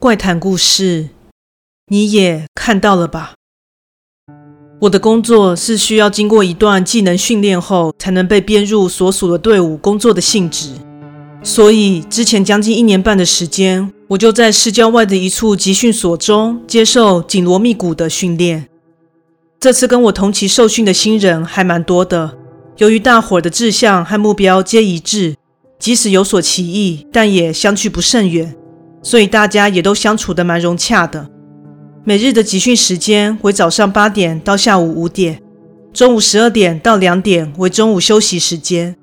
怪谈故事，你也看到了吧？我的工作是需要经过一段技能训练后，才能被编入所属的队伍工作的性质。所以之前将近一年半的时间，我就在市郊外的一处集训所中接受紧锣密鼓的训练。这次跟我同期受训的新人还蛮多的，由于大伙的志向和目标皆一致，即使有所歧义，但也相去不甚远。所以大家也都相处得蛮融洽的。每日的集训时间为早上八点到下午五点，中午十二点到两点为中午休息时间。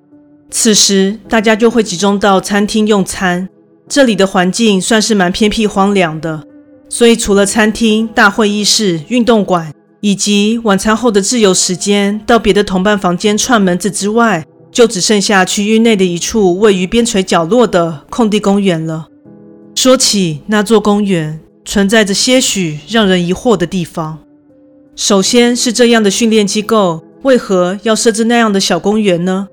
此时大家就会集中到餐厅用餐。这里的环境算是蛮偏僻荒凉的，所以除了餐厅、大会议室、运动馆以及晚餐后的自由时间到别的同伴房间串门子之外，就只剩下区域内的一处位于边陲角落的空地公园了。说起那座公园，存在着些许让人疑惑的地方。首先是这样的训练机构，为何要设置那样的小公园呢？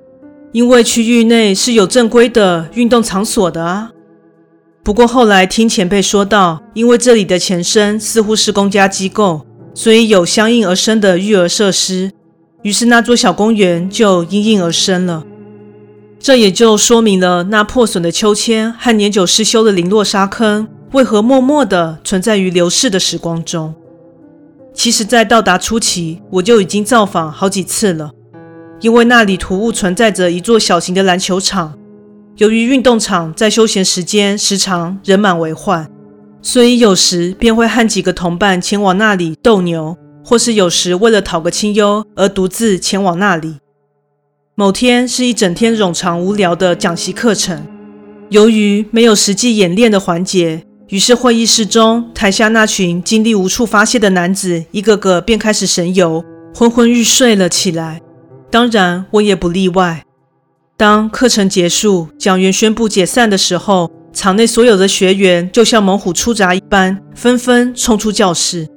因为区域内是有正规的运动场所的啊。不过后来听前辈说道，因为这里的前身似乎是公家机构，所以有相应而生的育儿设施，于是那座小公园就应运而生了。这也就说明了那破损的秋千和年久失修的零落沙坑为何默默地存在于流逝的时光中。其实，在到达初期，我就已经造访好几次了，因为那里突兀存在着一座小型的篮球场。由于运动场在休闲时间时常人满为患，所以有时便会和几个同伴前往那里斗牛，或是有时为了讨个清幽而独自前往那里。某天是一整天冗长无聊的讲习课程，由于没有实际演练的环节，于是会议室中台下那群精力无处发泄的男子，一个个便开始神游，昏昏欲睡了起来。当然，我也不例外。当课程结束，讲员宣布解散的时候，场内所有的学员就像猛虎出闸一般，纷纷冲出教室。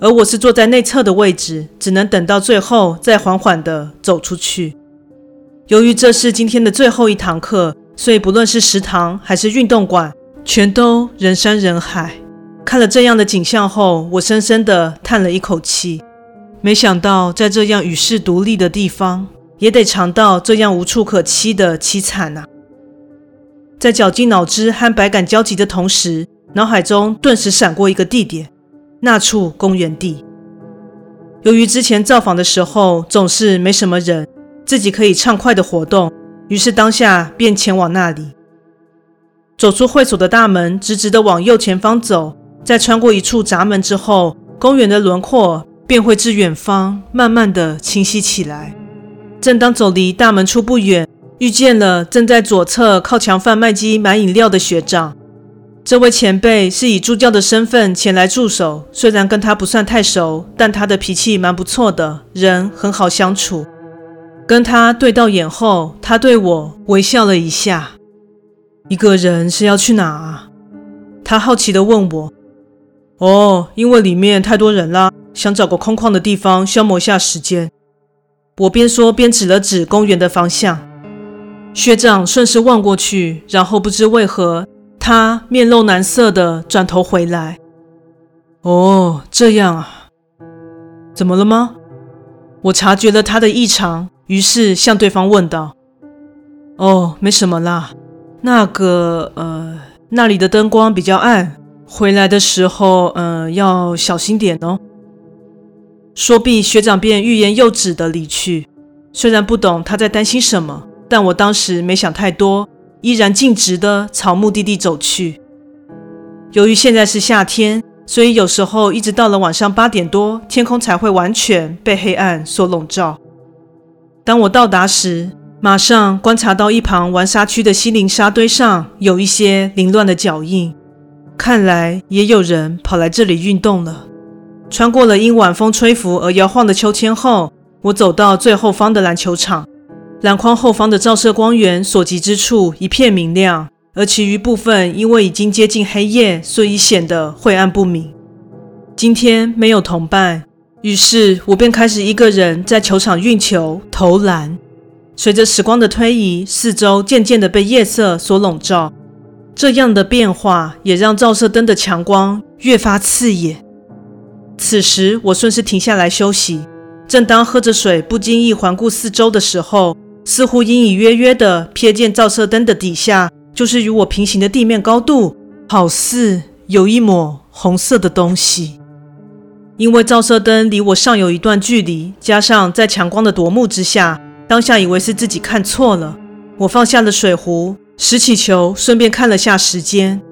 而我是坐在内侧的位置，只能等到最后再缓缓地走出去。由于这是今天的最后一堂课，所以不论是食堂还是运动馆，全都人山人海。看了这样的景象后，我深深地叹了一口气。没想到在这样与世独立的地方，也得尝到这样无处可栖的凄惨啊！在绞尽脑汁和百感交集的同时，脑海中顿时闪过一个地点。那处公园地，由于之前造访的时候总是没什么人，自己可以畅快的活动，于是当下便前往那里。走出会所的大门，直直的往右前方走，再穿过一处闸门之后，公园的轮廓便会至远方慢慢的清晰起来。正当走离大门处不远，遇见了正在左侧靠墙贩卖机买饮料的学长。这位前辈是以助教的身份前来驻守，虽然跟他不算太熟，但他的脾气蛮不错的，人很好相处。跟他对到眼后，他对我微笑了一下。一个人是要去哪啊？他好奇地问我。哦，因为里面太多人啦，想找个空旷的地方消磨下时间。我边说边指了指公园的方向。学长顺势望过去，然后不知为何。他面露难色地转头回来。哦，这样啊，怎么了吗？我察觉了他的异常，于是向对方问道：“哦，没什么啦。那个，呃，那里的灯光比较暗，回来的时候，呃，要小心点哦。”说毕，学长便欲言又止地离去。虽然不懂他在担心什么，但我当时没想太多。依然径直地朝目的地走去。由于现在是夏天，所以有时候一直到了晚上八点多，天空才会完全被黑暗所笼罩。当我到达时，马上观察到一旁玩沙区的稀零沙堆上有一些凌乱的脚印，看来也有人跑来这里运动了。穿过了因晚风吹拂而摇晃的秋千后，我走到最后方的篮球场。篮筐后方的照射光源所及之处一片明亮，而其余部分因为已经接近黑夜，所以显得晦暗不明。今天没有同伴，于是我便开始一个人在球场运球投篮。随着时光的推移，四周渐渐地被夜色所笼罩，这样的变化也让照射灯的强光越发刺眼。此时，我顺势停下来休息。正当喝着水，不经意环顾四周的时候，似乎隐隐约约地瞥见照射灯的底下，就是与我平行的地面高度，好似有一抹红色的东西。因为照射灯离我尚有一段距离，加上在强光的夺目之下，当下以为是自己看错了。我放下了水壶，拾起球，顺便看了下时间，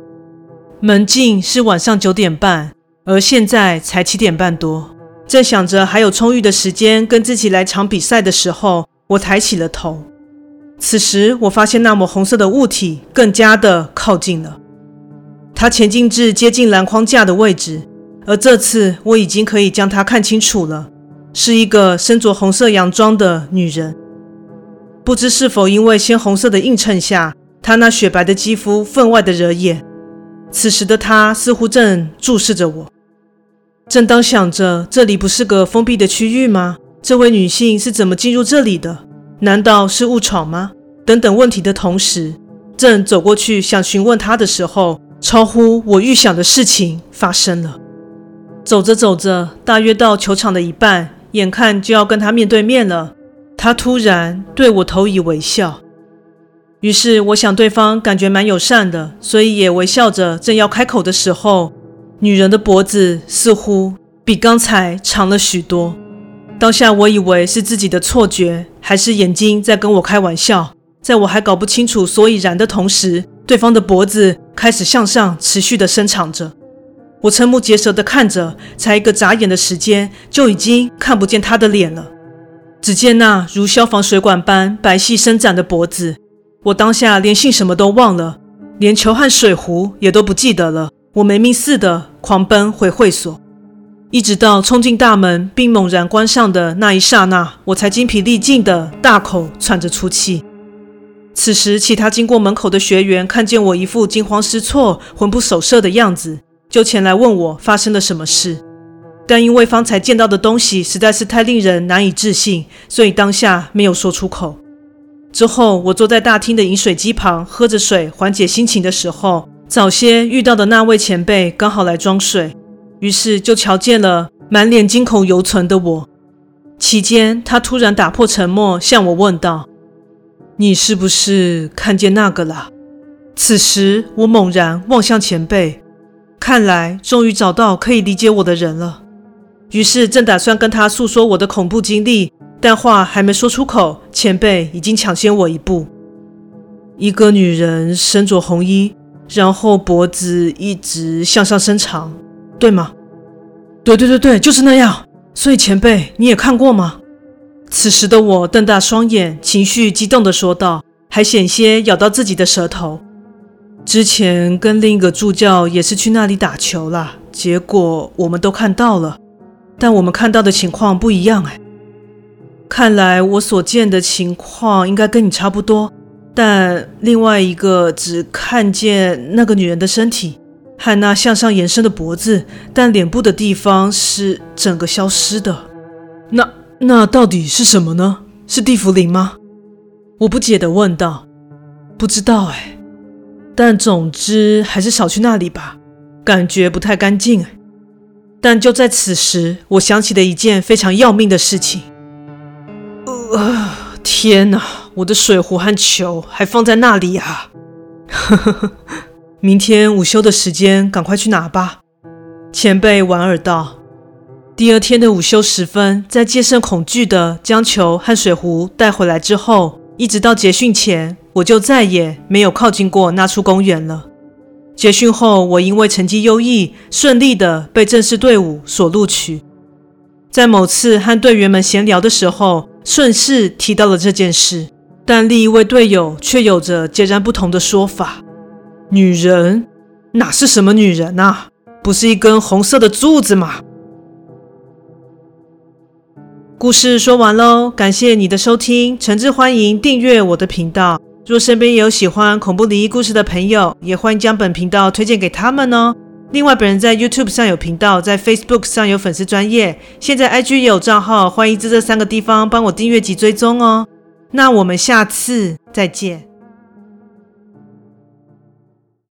门禁是晚上九点半，而现在才七点半多。正想着还有充裕的时间跟自己来场比赛的时候，我抬起了头。此时，我发现那抹红色的物体更加的靠近了。它前进至接近篮筐架的位置，而这次我已经可以将它看清楚了，是一个身着红色洋装的女人。不知是否因为鲜红色的映衬下，她那雪白的肌肤分外的惹眼。此时的她似乎正注视着我。正当想着这里不是个封闭的区域吗？这位女性是怎么进入这里的？难道是误闯吗？等等问题的同时，正走过去想询问她的时候，超乎我预想的事情发生了。走着走着，大约到球场的一半，眼看就要跟她面对面了，她突然对我投以微笑。于是我想对方感觉蛮友善的，所以也微笑着，正要开口的时候。女人的脖子似乎比刚才长了许多。当下我以为是自己的错觉，还是眼睛在跟我开玩笑。在我还搞不清楚所以然的同时，对方的脖子开始向上持续的伸长着。我瞠目结舌的看着，才一个眨眼的时间，就已经看不见他的脸了。只见那如消防水管般白皙伸展的脖子，我当下连姓什么都忘了，连球和水壶也都不记得了。我没命似的狂奔回会所，一直到冲进大门并猛然关上的那一刹那，我才精疲力尽的大口喘着粗气。此时，其他经过门口的学员看见我一副惊慌失措、魂不守舍的样子，就前来问我发生了什么事。但因为方才见到的东西实在是太令人难以置信，所以当下没有说出口。之后，我坐在大厅的饮水机旁喝着水，缓解心情的时候。早些遇到的那位前辈刚好来装水，于是就瞧见了满脸惊恐犹存的我。期间，他突然打破沉默，向我问道：“你是不是看见那个了？”此时，我猛然望向前辈，看来终于找到可以理解我的人了。于是，正打算跟他诉说我的恐怖经历，但话还没说出口，前辈已经抢先我一步。一个女人身着红衣。然后脖子一直向上伸长，对吗？对对对对，就是那样。所以前辈，你也看过吗？此时的我瞪大双眼，情绪激动地说道，还险些咬到自己的舌头。之前跟另一个助教也是去那里打球啦，结果我们都看到了，但我们看到的情况不一样哎。看来我所见的情况应该跟你差不多。但另外一个只看见那个女人的身体和那向上延伸的脖子，但脸部的地方是整个消失的。那那到底是什么呢？是地缚灵吗？我不解地问道。不知道哎，但总之还是少去那里吧，感觉不太干净哎。但就在此时，我想起了一件非常要命的事情。呃，天哪！我的水壶和球还放在那里啊！呵呵呵，明天午休的时间赶快去拿吧。前辈莞尔道。第二天的午休时分，在戒慎恐惧的将球和水壶带回来之后，一直到结训前，我就再也没有靠近过那处公园了。结训后，我因为成绩优异，顺利的被正式队伍所录取。在某次和队员们闲聊的时候，顺势提到了这件事。但另一位队友却有着截然不同的说法：“女人哪是什么女人啊？不是一根红色的柱子吗？”故事说完喽，感谢你的收听，诚挚欢迎订阅我的频道。若身边有喜欢恐怖灵异故事的朋友，也欢迎将本频道推荐给他们哦。另外，本人在 YouTube 上有频道，在 Facebook 上有粉丝专业，现在 IG 也有账号，欢迎在这三个地方帮我订阅及追踪哦。那我们下次再见。